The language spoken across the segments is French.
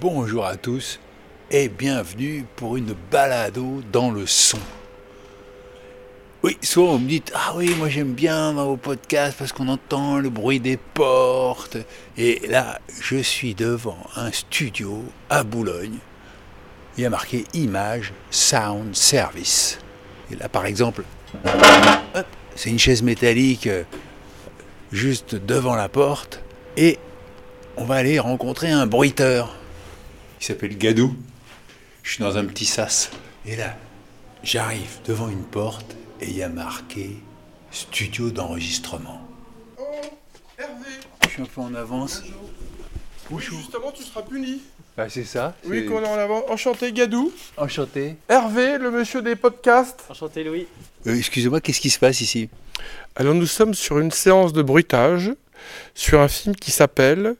Bonjour à tous et bienvenue pour une balado dans le son. Oui, souvent vous me dites Ah oui, moi j'aime bien vos podcasts parce qu'on entend le bruit des portes. Et là, je suis devant un studio à Boulogne. Il y a marqué Image Sound Service. Et là, par exemple, c'est une chaise métallique euh, juste devant la porte. Et on va aller rencontrer un bruiteur. Il s'appelle Gadou. Je suis dans un petit sas. Et là, j'arrive devant une porte et il y a marqué studio d'enregistrement. Oh, Hervé Je suis un peu en avance. Bonjour. Justement, tu seras puni. Ah, c'est ça Oui, qu'on est en avant. Enchanté, Gadou. Enchanté. Hervé, le monsieur des podcasts. Enchanté Louis. Euh, Excusez-moi, qu'est-ce qui se passe ici? Alors, nous sommes sur une séance de bruitage sur un film qui s'appelle.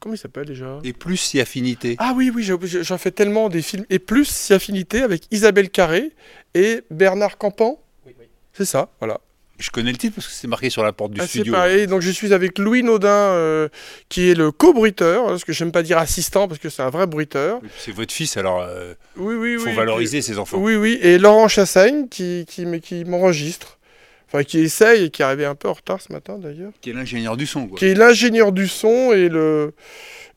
Comment il s'appelle déjà? Et plus si affinité. Ah oui, oui, j'en fais tellement des films. Et plus si affinité avec Isabelle Carré et Bernard Campan? Oui, oui. C'est ça, voilà. Je connais le titre parce que c'est marqué sur la porte du Ah, c'est studio. pareil. Donc, je suis avec Louis Naudin, euh, qui est le co-bruiteur. Parce que j'aime pas dire assistant, parce que c'est un vrai bruiteur. C'est votre fils, alors euh, Oui, oui, faut oui. valoriser ses enfants. Oui, oui, et Laurent Chassaigne qui, qui m'enregistre. Enfin, qui essaye et qui est arrivé un peu en retard ce matin d'ailleurs. Qui est l'ingénieur du son, quoi. Qui est l'ingénieur du son et le.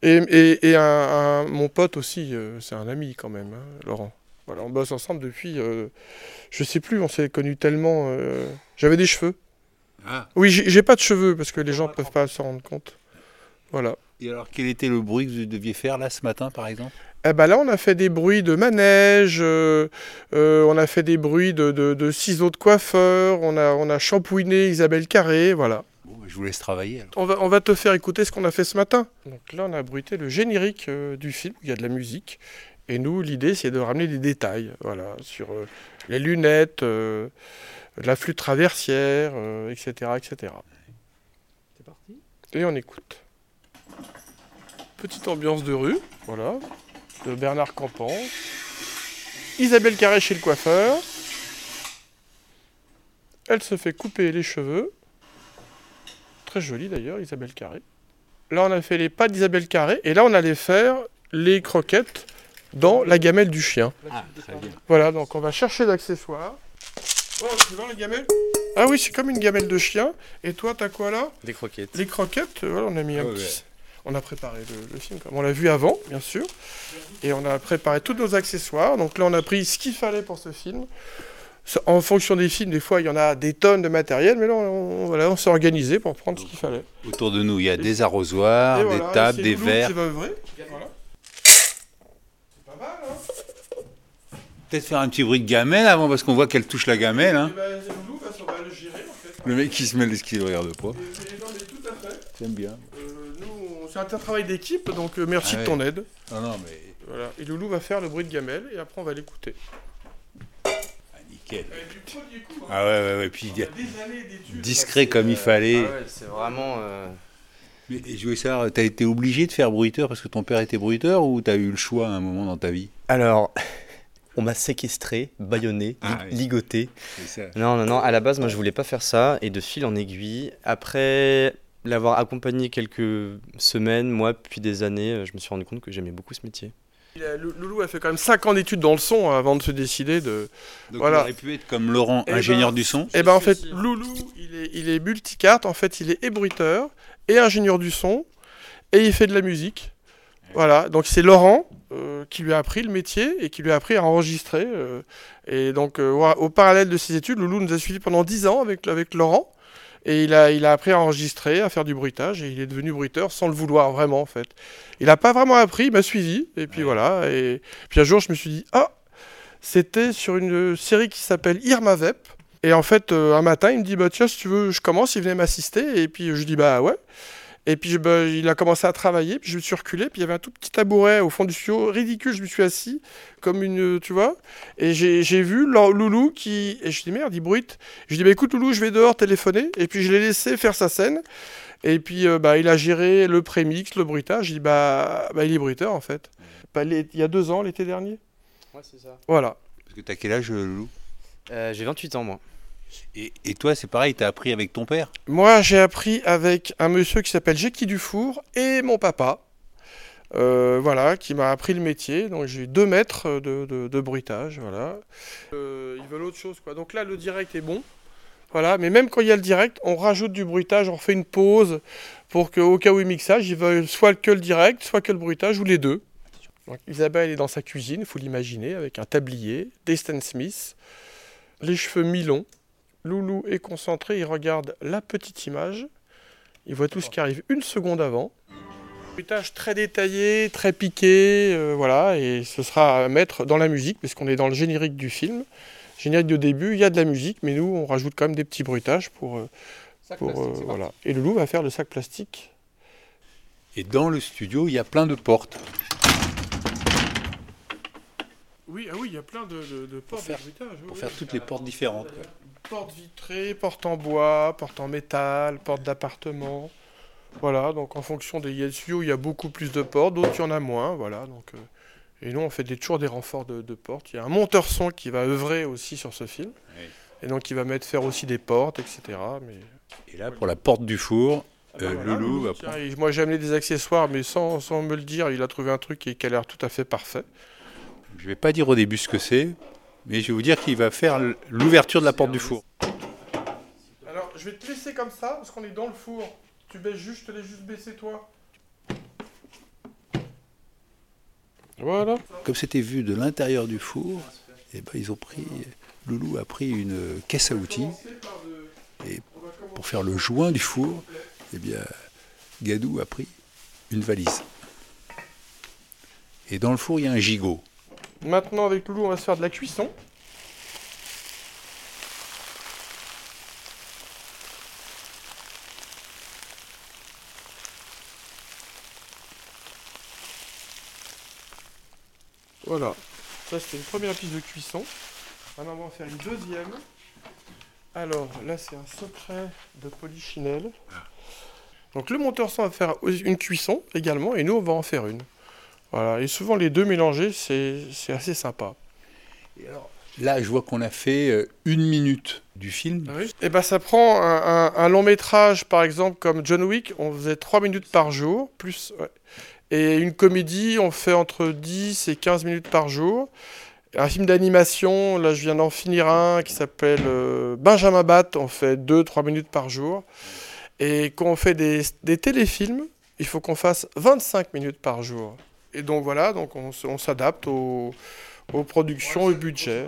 Et, et, et un, un- mon pote aussi, euh, c'est un ami quand même, hein, Laurent. Voilà, on bosse ensemble depuis. euh, je sais plus, on s'est connus tellement. euh, J'avais des cheveux. Ah. Oui, j'ai pas de cheveux parce que les gens peuvent pas s'en rendre compte. Voilà. Et alors, quel était le bruit que vous deviez faire là ce matin, par exemple? Eh ben là, on a fait des bruits de manège, euh, euh, on a fait des bruits de, de- de ciseaux de coiffeur, on a, on a shampouiné Isabelle Carré, voilà. Bon, bah, je vous laisse travailler. alors. On va, on va te faire écouter ce qu'on a fait ce matin. Donc là, on a bruité le générique euh, du film, il y a de la musique. Et nous, l'idée, c'est de ramener des détails, voilà, sur euh, les lunettes, euh, la flûte traversière, euh, etc., etc. C'est parti? Et on écoute. Petite ambiance de rue, voilà, de Bernard Campan. Isabelle Carré chez le coiffeur. Elle se fait couper les cheveux. Très jolie d'ailleurs, Isabelle Carré. Là, on a fait les pas d'Isabelle Carré. Et là, on allait faire les croquettes dans la gamelle du chien. Ah, très bien. Voilà, donc on va chercher d'accessoires. Oh, tu vois la gamelle? Ah oui, c'est comme une gamelle de chien. Et toi, t'as quoi là? Des croquettes. les croquettes, euh, voilà, on a mis un ouais. On a préparé le, le film, comme on l'a vu avant, bien sûr. Et on a préparé tous nos accessoires. Donc là, on a pris ce qu'il fallait pour ce film. En fonction des films, des fois, il y en a des tonnes de matériel, mais là, on, voilà, on s'est organisé pour prendre ce qu'il fallait. Autour de nous, il y a des arrosoirs, Et des voilà, tables, des verres. Voilà. C'est pas mal, hein Peut-être faire un petit bruit de gamelle avant parce qu'on voit qu'elle touche la gamelle. Hein. Va le gérer, en fait. Le mec qui se met les skis ne regarde pas. J'aime bien. Euh, c'est un travail d'équipe, donc euh, merci Ah de ton ouais. aide. Non, non, mais Voilà. Et Loulou va faire le bruit de gamelle, et après, on va l'écouter. ah, nickel. du premier coup, hein. Ah ouais, ouais, ouais. Puis il y a- des années d'études. discret comme il fallait. Ah ouais, c'est vraiment. euh, Mais je voulais savoir, t'as été obligé de faire bruiteur parce que ton père était bruiteur ou t'as eu le choix à un moment dans ta vie? Alors, on m'a séquestré, bâillonné, Ah oui. ligoté. C'est ça. Non, non, non. À la base, moi, je voulais pas faire ça. Et de fil en aiguille, après l'avoir accompagné quelques semaines, mois, puis des années, euh, je me suis rendu compte que j'aimais beaucoup ce métier. Loulou a fait quand même 5 ans d'études dans le son avant de se décider de. Donc Voilà. il aurait pu être comme Laurent, Eh ingénieur ben, du son. Et ben en fait. Loulou, il est, il est multicarte. En fait, il est ébruiteur et ingénieur du son et il fait de la musique. Voilà. Donc c'est Laurent euh, qui lui a appris le métier et qui lui a appris à enregistrer. euh, et donc euh, au parallèle de ses études, Loulou nous a suivis pendant 10 ans avec avec Laurent. Et il a, il a appris à enregistrer, à faire du bruitage, et il est devenu bruiteur sans le vouloir vraiment en fait. Il n'a pas vraiment appris, il m'a suivi, et puis voilà. Et puis un jour, je me suis dit, ah, c'était sur une série qui s'appelle Irma Vep. Et en fait, euh, un matin, il me dit, bah tiens, si tu veux, je commence, il venait m'assister, et puis je dis, bah ouais. Et puis bah, il a commencé à travailler, puis je me suis reculé, puis il y avait un tout petit tabouret au fond du studio, ridicule, je me suis assis, comme une, tu vois, et j'ai vu Lou- Loulou qui, et je dis merde, il bruite. Je dis bah écoute Loulou, je vais dehors téléphoner, et puis je l'ai laissé faire sa scène, et puis euh, bah il a géré le prémix, le bruitage, je dis bah, bah il est bruiteur en fait. Bah, les- il y a deux ans, l'été dernier. Ouais, c'est ça. Voilà. Parce que t'as quel âge, Loulou? Euh, J'ai 28 ans, moi. Et, toi, c'est pareil, t'as appris avec ton père? Moi, j'ai appris avec un monsieur qui s'appelle Jackie Dufour et mon papa. Euh, voilà, qui m'a appris le métier. Donc j'ai eu deux mètres de, de- bruitage. Voilà. Euh, ils veulent autre chose, quoi. Donc là, le direct est bon. Voilà, mais même quand il y a le direct, on rajoute du bruitage, on refait une pause pour qu'au cas où il mixage, ils veulent soit que le direct, soit que le bruitage, ou les deux. Donc, Isabelle est dans sa cuisine, il faut l'imaginer, avec un tablier, des Stan Smith, les cheveux mi-longs. Loulou est concentré, il regarde la petite image, il voit tout ce qui arrive une seconde avant. Bruitage très détaillé, très piqué, euh, voilà, et ce sera à mettre dans la musique, puisqu'on est dans le générique du film. Générique de début, il y a de la musique, mais nous, on rajoute quand même des petits bruitages pour. euh, pour, euh, voilà. Et Loulou va faire le sac plastique. Et dans le studio, il y a plein de portes. Oui, ah oui, il y a plein de, de, de portes faire- de bruitage. oui, Pour oui. faire toutes les portes différentes. quoi. Porte vitrée, porte en bois, porte en métal, porte d'appartement. Voilà, donc en fonction des il y a des studios, il y a beaucoup plus de portes, d'autres il y en a moins, voilà. Donc, euh, et nous, on fait des, toujours des renforts de, de portes. Il y a un monteur son qui va œuvrer aussi sur ce film. Oui. Et donc, il va mettre faire aussi des portes, etc. Mais Et là, pour la porte du four, euh, Ah, voilà, Loulou va prendre- moi, j'ai amené des accessoires, mais sans, sans me le dire, il a trouvé un truc qui, qui a l'air tout à fait parfait. Je vais pas dire au début ce que c'est, mais je vais vous dire qu'il va faire l'ouverture de la porte du four. Alors, je vais te laisser comme ça, parce qu'on est dans le four. Tu baisses juste, je te laisse juste baisser toi. Voilà. Comme c'était vu de l'intérieur du four, eh ben, ils ont pris, Loulou a pris une caisse à outils Et pour faire le joint du four. Eh bien, Gadou a pris une valise. Et dans le four, il y a un gigot. Maintenant, avec Loulou, on va se faire de la cuisson. Voilà. Ça, c'était une première piste de cuisson. Maintenant, on va en faire une deuxième. Alors, là, c'est un secret de polichinelle. Donc, le monteur son va faire une cuisson également, et nous, on va en faire une. Voilà. Et souvent, les deux mélangés, c'est assez sympa. Là, je vois qu'on a fait euh, une minute du film. Et ben ça prend un, un- un long métrage, par exemple, comme John Wick, on faisait 3 minutes par jour, plus. ouais. Et une comédie, on fait entre 10 et 15 minutes par jour. Un film d'animation, là je viens d'en finir un qui s'appelle euh, Benjamin Bat, on fait 2-3 minutes par jour. Et quand on fait des, des téléfilms, il faut qu'on fasse 25 minutes par jour. Et donc voilà, donc on, s'adapte aux, aux productions, au budget.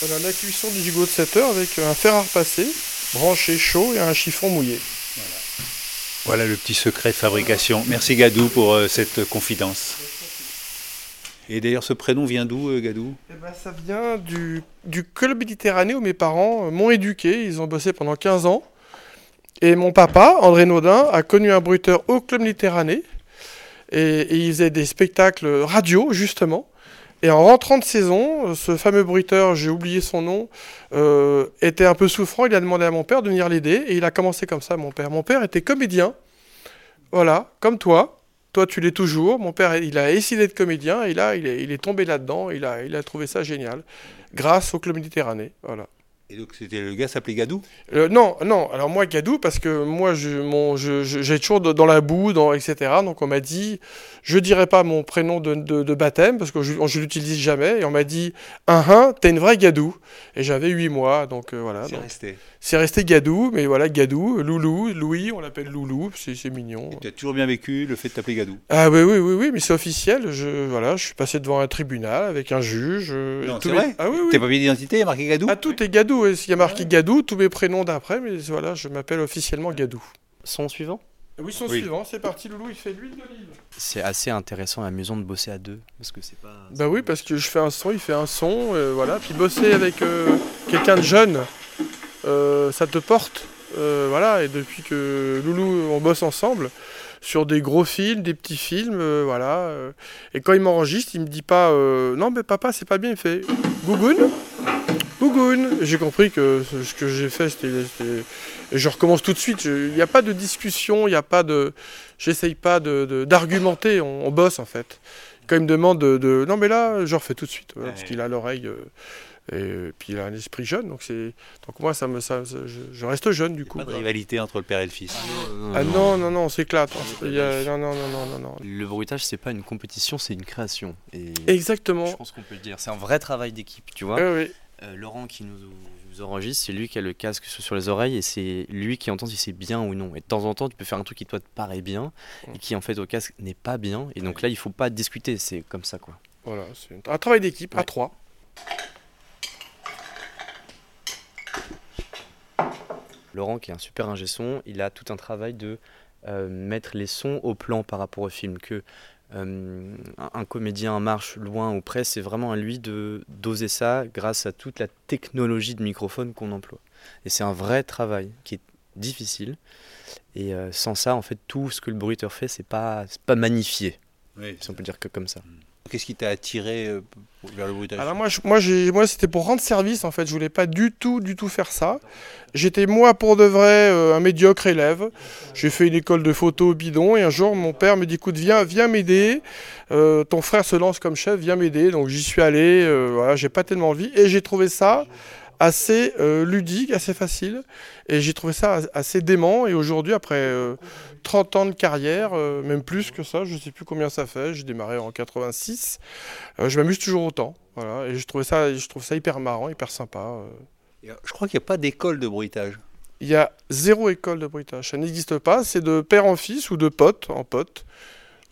Voilà la cuisson du gigot de 7 heures avec un fer à repasser, branché chaud et un chiffon mouillé. Voilà le petit secret de fabrication. Merci Gadou pour euh, cette confidence. Et d'ailleurs, ce prénom vient d'où, euh, Gadou? Eh ben, ça vient du, du club méditerranéen où mes parents euh, m'ont éduqué. Ils ont bossé pendant 15 ans. Et mon papa, André Naudin, a connu un bruiteur au club méditerranéen. Et, il faisait des spectacles radio, justement. Et en rentrant de saison, ce fameux bruiteur, j'ai oublié son nom, euh, était un peu souffrant. Il a demandé à mon père de venir l'aider. Et il a commencé comme ça, mon père. Mon père était comédien. Voilà, comme toi. Toi, tu l'es toujours. Mon père, il a essayé d'être comédien. Et là, il est, tombé là-dedans. Il a, il a trouvé ça génial. Grâce au Club Méditerranée. Voilà. Et donc, c'était le gars s'appelait Gadou? Euh, non, non. Alors moi, Gadou, parce que moi, je, mon, je, je- j'ai toujours dans la boue, dans, etc. Donc on m'a dit, je dirais pas mon prénom de, de- de baptême parce que je, je l'utilise jamais. Et on m'a dit, un un, t'es une vraie Gadou. Et j'avais 8 mois, donc euh, voilà. C'est donc, resté. C'est resté Gadou, mais voilà, Gadou, Loulou, Louis, on l'appelle Loulou, c'est, mignon. Tu as toujours bien vécu le fait de t'appeler Gadou Ah oui, oui, oui, oui, mais c'est officiel. Je, voilà, je suis passé devant un tribunal avec un juge. euh, Non, c'est mes- vrai Ah oui, oui. Tes papiers d'identité, il y a marqué Gadou Ah, tout est Gadou. S'il y a marqué Gadou, tous mes prénoms d'après, mais voilà, je m'appelle officiellement Gadou. Son suivant? Oui, son Oui. suivant, c'est parti, Loulou, il fait l'huile d'olive. C'est assez intéressant et amusant de bosser à deux. Parce que c'est pas. Bah oui, parce que je fais un son, il fait un son, euh, voilà. Puis bosser avec euh, quelqu'un de jeune, ça te porte. euh, voilà, et depuis que Loulou, on bosse ensemble sur des gros films, des petits films, euh, voilà. euh. et quand il m'enregistre, il me dit pas euh, non mais papa c'est pas bien, il fait Gougoun, Gougoun. J'ai compris que ce que j'ai fait c'était, et je recommence tout de suite. Il n'y a pas de discussion, il n'y a pas de, j'essaye pas de, d'argumenter, on, on bosse en fait. Quand il me demande de, de- non mais là je refais tout de suite voilà, parce qu'il a l'oreille. Et puis il a un esprit jeune, donc c'est donc moi ça me ça, ça- je, je reste jeune du coup. Pas de rivalité entre le père et le fils. Ah non non non on s'éclate. non non non non non non. Le bruitage, c'est pas une compétition, c'est une création. Et Exactement. je pense qu'on peut le dire. C'est un vrai travail d'équipe, tu vois. Ouais, ouais. Euh, Laurent qui nous, nous enregistre, c'est lui qui a le casque sur les oreilles et c'est lui qui entend si c'est bien ou non. Et de temps en temps, tu peux faire un truc qui toi te paraît bien et qui en fait au casque n'est pas bien. Et donc là, il faut pas discuter, c'est comme ça quoi. Voilà, c'est un travail d'équipe à trois. Laurent, qui est un super ingé son, il a tout un travail de euh, mettre les sons au plan par rapport au film. Que euh, un, comédien marche loin ou près, c'est vraiment à lui de doser ça grâce à toute la technologie de microphone qu'on emploie. Et c'est un vrai travail qui est difficile. Et euh, sans ça, en fait, tout ce que le bruiteur fait, c'est pas, pas magnifié, Oui. si on peut dire que comme ça. Qu'est-ce qui t'a attiré euh, vers le bruitage Alors moi, je- moi, c'était pour rendre service en fait. Je voulais pas du tout, du tout faire ça. J'étais moi pour de vrai euh, un médiocre élève. J'ai fait une école de photo bidon et un jour mon père me dit écoute viens, viens m'aider. Euh, ton frère se lance comme chef, viens m'aider. Donc j'y suis allé. euh, voilà, j'ai pas tellement envie et j'ai trouvé ça assez ludique, assez facile. Et j'ai trouvé ça as- assez dément. Et aujourd'hui, après 30 ans de carrière, euh, même plus que ça, je sais plus combien ça fait. J'ai démarré en 86. Euh, je m'amuse toujours autant. Voilà. Et je trouve ça, je trouve ça hyper marrant, hyper sympa. euh. Je crois qu'il n'y a pas d'école de bruitage. Il y a zéro école de bruitage. Ça n'existe pas. C'est de père en fils ou de pote en pote.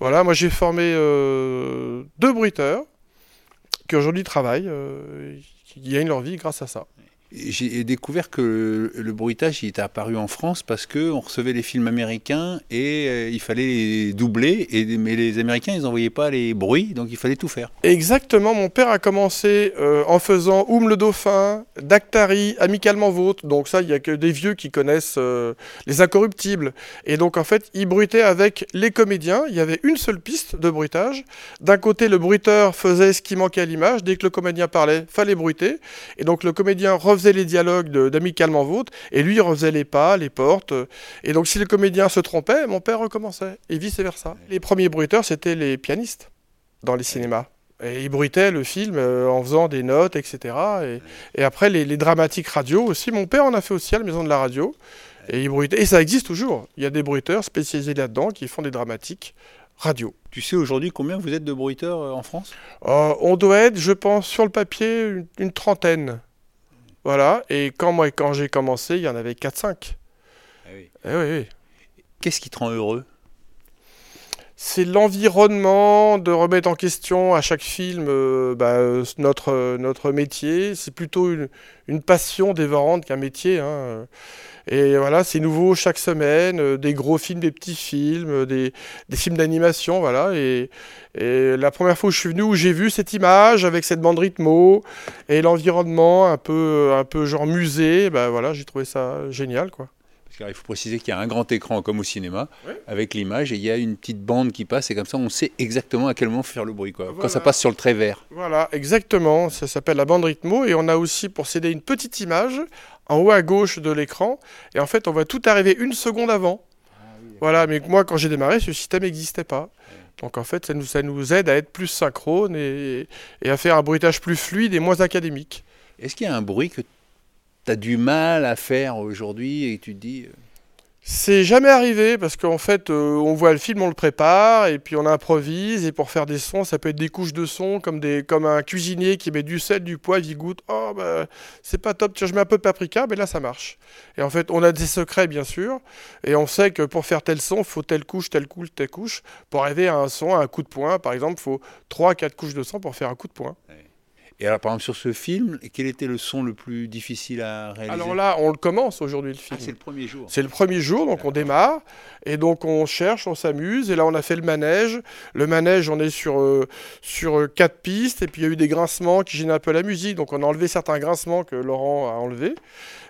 Voilà. Moi, j'ai formé deux bruiteurs qui aujourd'hui travaillent, qui gagnent leur vie grâce à ça. J'ai découvert que le, bruitage était apparu en France parce que on recevait les films américains et euh, il fallait les doubler, mais les Américains ils n'envoyaient pas les bruits, donc il fallait tout faire. Exactement, mon père a commencé euh, en faisant Oum le Dauphin, Dactari, Amicalement Vôtre. Donc ça, il n'y a que des vieux qui connaissent euh, les incorruptibles. Et donc en fait, il bruitait avec les comédiens. Il y avait une seule piste de bruitage. D'un côté, le bruiteur faisait ce qui manquait à l'image. Dès que le comédien parlait, fallait bruiter. Et donc le comédien refaisait les dialogues d'Amicalement Vôtre et lui il refaisait les pas, les portes. Et donc si le comédien se trompait, mon père recommençait. Et vice-versa. Les premiers bruiteurs, c'était les pianistes dans les cinémas. Et ils bruitaient le film euh, en faisant des notes, etc. Et, et après, les, les dramatiques radio aussi. Mon père en a fait aussi à la maison de la radio. Et, il bruitait. et ça existe toujours. Il y a des bruiteurs spécialisés là-dedans qui font des dramatiques radio. Tu sais aujourd'hui combien vous êtes de bruiteurs euh, en France? Euh, on doit être, je pense, sur le papier, une, une trentaine. Voilà. Et quand moi, quand j'ai commencé, il y en avait 4-5. Ah oui. Eh oui, oui. Qu'est-ce qui te rend heureux? C'est l'environnement de remettre en question à chaque film euh, bah, euh, notre, euh, notre métier. C'est plutôt une, une passion dévorante qu'un métier. hein. Et voilà, c'est nouveau chaque semaine, euh, des gros films, des petits films, euh, des, des films d'animation, voilà. Et, et la première fois où je suis venu, où j'ai vu cette image avec cette bande rythmo et l'environnement un peu, un peu genre musée, bah voilà, j'ai trouvé ça génial, quoi. Parce qu'il faut préciser qu'il y a un grand écran comme au cinéma avec l'image et il y a une petite bande qui passe et comme ça on sait exactement à quel moment faire le bruit quoi. Quand ça passe sur le trait vert. Voilà, exactement. Ça s'appelle la bande rythmo. Et on a aussi pour céder une petite image en haut à gauche de l'écran. Et en fait, on voit tout arriver une seconde avant. voilà, mais moi, quand j'ai démarré, ce système n'existait pas. Donc en fait, ça nous, ça nous aide à être plus synchrone et, et à faire un bruitage plus fluide et moins académique. Est-ce qu'il y a un bruit que tu as du mal à faire aujourd'hui et tu te dis euh, C'est jamais arrivé parce qu'en fait, euh, on voit le film, on le prépare et puis on improvise. Et pour faire des sons, ça peut être des couches de sons comme, des, comme un cuisinier qui met du sel, du poivre, il goûte. Oh, bah, c'est pas top, tiens, je mets un peu de paprika, mais là, ça marche. Et en fait, on a des secrets, bien sûr. Et on sait que pour faire tel son, il faut telle couche, telle couche, telle couche. Pour arriver à un son, à un coup de poing, par exemple, il faut 3-4 couches de son pour faire un coup de poing. Et alors par exemple sur ce film, quel était le son le plus difficile à réaliser? Alors là, on le commence aujourd'hui, le Ah, film. c'est le premier jour. C'est le premier jour, donc on démarre, et donc on cherche, on s'amuse, et là on a fait le manège. Le manège, on est sur, euh, sur euh, quatre pistes, et puis il y a eu des grincements qui gênent un peu la musique, donc on a enlevé certains grincements que Laurent a enlevés.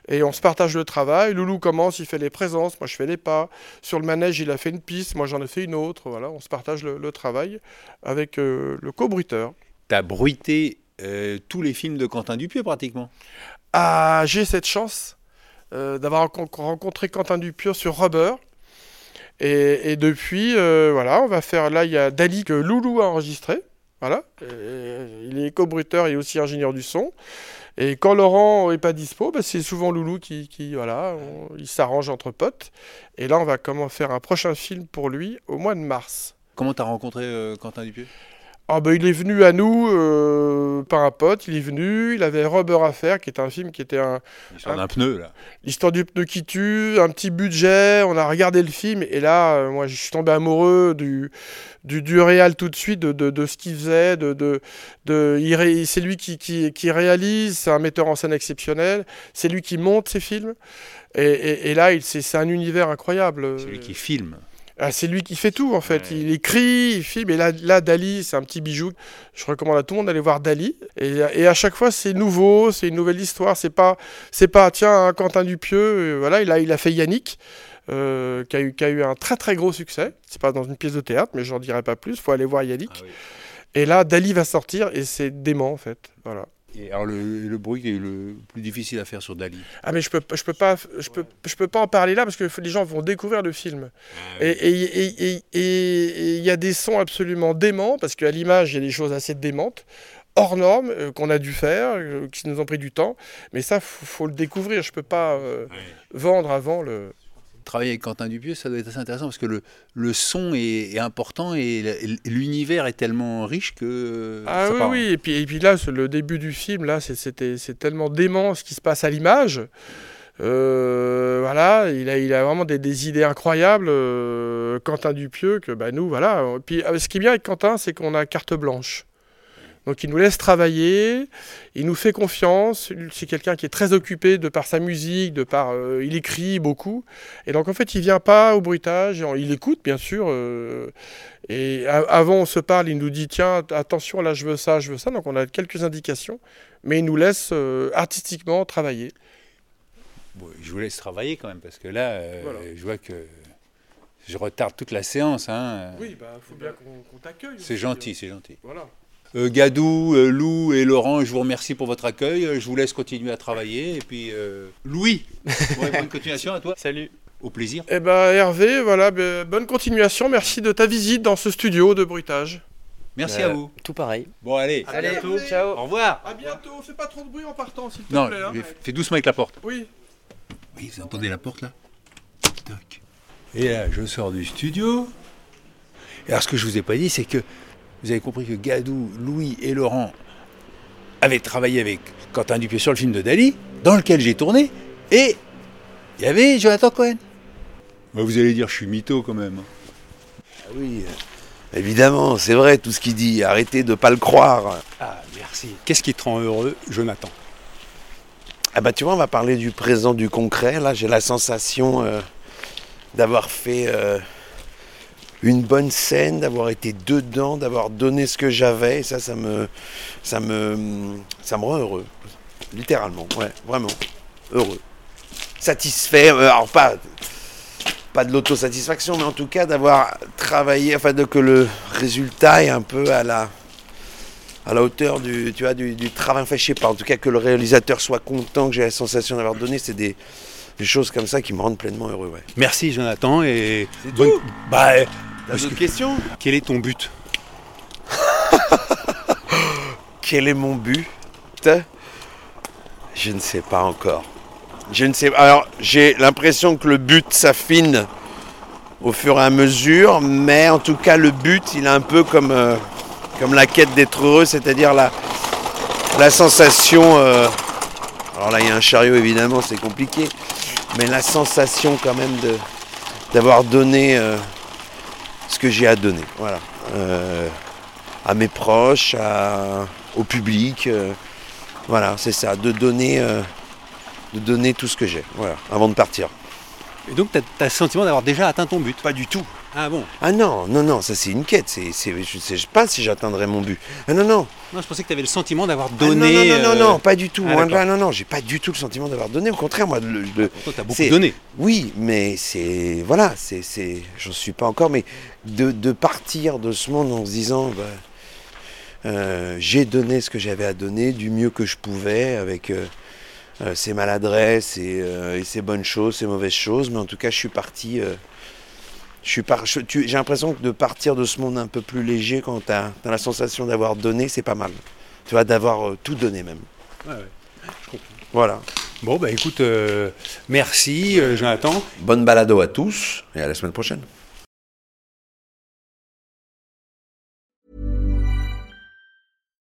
Et on se partage le travail. Loulou commence, il fait les présences, moi je fais les pas. Sur le manège, il a fait une piste, moi j'en ai fait une autre. Voilà, on se partage le, le travail avec euh, le co-bruiteur. T'as bruité euh, tous les films de Quentin Dupieux pratiquement. Ah, j'ai cette chance euh, d'avoir rencon- rencontré Quentin Dupieux sur Rubber. Et, et depuis, euh, voilà, on va faire. Là, il y a Dali que Loulou a enregistré. Voilà. Et il est co-bruteur et aussi ingénieur du son. Et quand Laurent est pas dispo, bah, c'est souvent Loulou qui, qui voilà, on- il s'arrange entre potes. Et là, on va comment faire un prochain film pour lui au mois de mars. Comment t'as rencontré euh, Quentin Dupieux? Ah bah, il est venu à nous euh, par un pote, il est venu, il avait Rubber à faire, qui est un film qui était un, L'histoire d'un pneu là. L'histoire du pneu qui tue, un petit budget, on a regardé le film et là, euh, moi, je suis tombé amoureux du, du, du réal tout de suite, de, de, de ce qu'il faisait, de, de, de, c'est lui qui, qui, qui réalise, c'est un metteur en scène exceptionnel, c'est lui qui monte ses films. Et, et, et là, c'est c'est un univers incroyable. Celui qui filme. Ah, c'est lui qui fait tout en fait. Ouais. Il écrit, il filme. Et là, là Dali, c'est un petit bijou. Je recommande à tout le monde d'aller voir Dali. Et, et à chaque fois, c'est nouveau, c'est une nouvelle histoire. C'est pas, c'est pas tiens, un Quentin Dupieux. euh, voilà, il a, il a fait Yannick. euh, qui, a eu, qui a eu un très très gros succès. C'est pas dans une pièce de théâtre, mais j'en dirai pas plus. Faut aller voir Yannick. Ah oui. Et là, Dali va sortir et c'est dément en fait. Voilà. Et alors le, le bruit qui est le plus difficile à faire sur Dali. Ah mais je peux, je peux pas, je peux, je peux pas en parler là parce que les gens vont découvrir le film. Et- et- et- et il y a des sons absolument déments parce qu'à l'image il y a des choses assez démentes, hors normes euh, qu'on a dû faire, euh, qui nous ont pris du temps. Mais ça faut, faut le découvrir. Je peux pas euh, vendre avant le. Travailler avec Quentin Dupieux, ça doit être assez intéressant parce que le, le son est, est important et l'univers est tellement riche que. Ah ça oui part. oui. Et puis et puis là le début du film là c'est- tellement dément ce qui se passe à l'image. Euh, voilà, il a, il a vraiment des, des idées incroyables, euh, Quentin Dupieux, que bah, nous, voilà. Puis euh, ce qui est bien avec Quentin, c'est qu'on a carte blanche. Donc il nous laisse travailler, il nous fait confiance, c'est quelqu'un qui est très occupé de par sa musique, de par... euh, il écrit beaucoup, et donc en fait il vient pas au bruitage, il écoute bien sûr, euh, et avant on se parle, il nous dit tiens attention là je veux ça, je veux ça, donc on a quelques indications, mais il nous laisse euh, artistiquement travailler. Bon, je vous laisse travailler quand même parce que là, Voilà. je vois que je retarde toute la séance. Hein. Oui, bah faut bien qu'on t'accueille. C'est gentil, c'est gentil. Voilà. Euh, Gadou, euh, Lou et Laurent, je vous remercie pour votre accueil. Euh, Je vous laisse continuer à travailler. Et puis, euh, Louis, ouais, bonne continuation à toi. Salut. Au plaisir. Eh ben Hervé, voilà, ben, bonne continuation, merci de ta visite dans ce studio de bruitage. Merci Euh, à vous. Tout pareil. Bon, allez. À bientôt. ciao. Au revoir. À bientôt, fais pas trop de bruit en partant s'il te Non, plaît. hein. fais doucement avec la porte. Oui. Oui, vous entendez la porte là? Toc. Et là, je sors du studio. Et alors, ce que je vous ai pas dit, c'est que vous avez compris que Gadou, Louis et Laurent avaient travaillé avec Quentin Dupieux sur le film de Dali, dans lequel j'ai tourné, et il y avait Jonathan Cohen. Bah, vous allez dire, je suis mytho quand même. Ah Oui, euh, évidemment, c'est vrai tout ce qu'il dit. Arrêtez de pas le croire. Ah, merci. Qu'est-ce qui te rend heureux, Jonathan? Ah bah tu vois, on va parler du présent, du concret. Là, j'ai la sensation euh, d'avoir fait euh, une bonne scène, d'avoir été dedans, d'avoir donné ce que j'avais. Et ça, ça me, ça me, ça me rend heureux. Littéralement, ouais, vraiment heureux, satisfait. euh, alors pas, pas de l'autosatisfaction, mais en tout cas d'avoir travaillé, enfin de que le résultat est un peu à la à la hauteur du, tu vois, du, du travail fait, je sais pas, en tout cas que le réalisateur soit content, que j'ai la sensation d'avoir donné, c'est des, des choses comme ça qui me rendent pleinement heureux. Ouais. Merci, Jonathan. Et C'est bonne- tout Bah, T'as d'autres que- questions quel est ton but Quel est mon but Je ne sais pas encore. Je ne sais Alors, j'ai l'impression que le but s'affine au fur et à mesure, mais en tout cas, le but, il est un peu comme, euh, comme la quête d'être heureux, c'est-à-dire la, la sensation. euh, alors là, il y a un chariot, évidemment, c'est compliqué, mais la sensation quand même de d'avoir donné euh, que j'ai à donner. Voilà. Euh, à mes proches, à- au public. euh, voilà, c'est ça, de donner, euh, de donner tout ce que j'ai. Voilà, avant de partir. Et donc, tu as, le sentiment d'avoir déjà atteint ton but? Pas du tout. Ah bon Ah non, non, non, ça c'est une quête. C'est, c'est, je ne sais pas si j'atteindrai mon but. Ah non, non. Non, je pensais que tu avais le sentiment d'avoir Ah non, donné. non, non, non, euh, non, pas du tout. ah, là, non, non, j'ai pas du tout le sentiment d'avoir donné. Au contraire, moi, le, le- Toi, t'as beaucoup donné. Oui, mais c'est. Voilà, c'est. c'est j'en suis pas encore, mais de, de partir de ce monde en se disant. bah, euh, j'ai donné ce que j'avais à donner du mieux que je pouvais avec euh, euh, ses maladresses et, euh, et ses bonnes choses, ses mauvaises choses, mais en tout cas je suis parti. J'ai l'impression que de partir de ce monde un peu plus léger quand tu as, la sensation d'avoir donné, c'est pas mal. Tu vois, d'avoir euh, tout donné même. Ouais, ouais. Je comprends. Voilà. Bon, bah écoute, euh, merci euh, Jonathan. Bonne balado à tous et à la semaine prochaine.